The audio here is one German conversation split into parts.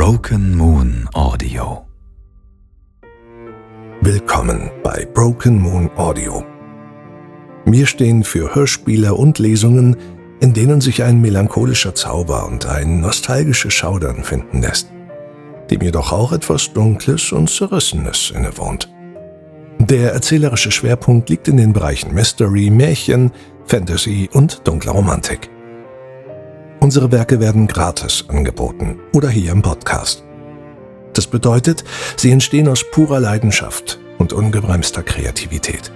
Broken Moon Audio. Willkommen bei Broken Moon Audio. Wir stehen für Hörspiele und Lesungen, in denen sich ein melancholischer Zauber und ein nostalgisches Schaudern finden lässt, dem jedoch auch etwas Dunkles und Zerrissenes innewohnt. Der erzählerische Schwerpunkt liegt in den Bereichen Mystery, Märchen, Fantasy und dunkle Romantik. Unsere Werke werden gratis angeboten oder hier im Podcast. Das bedeutet, sie entstehen aus purer Leidenschaft und ungebremster Kreativität.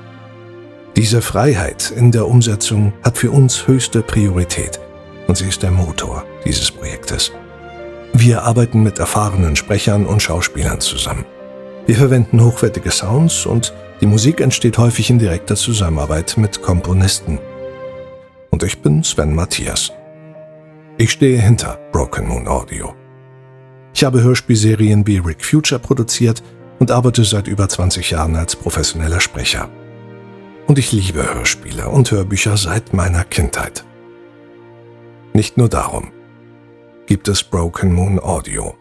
Diese Freiheit in der Umsetzung hat für uns höchste Priorität und sie ist der Motor dieses Projektes. Wir arbeiten mit erfahrenen Sprechern und Schauspielern zusammen. Wir verwenden hochwertige Sounds und die Musik entsteht häufig in direkter Zusammenarbeit mit Komponisten. Und ich bin Sven Matthias. Ich stehe hinter Broken Moon Audio. Ich habe Hörspielserien wie Rick Future produziert und arbeite seit über 20 Jahren als professioneller Sprecher. Und ich liebe Hörspiele und Hörbücher seit meiner Kindheit. Nicht nur darum gibt es Broken Moon Audio.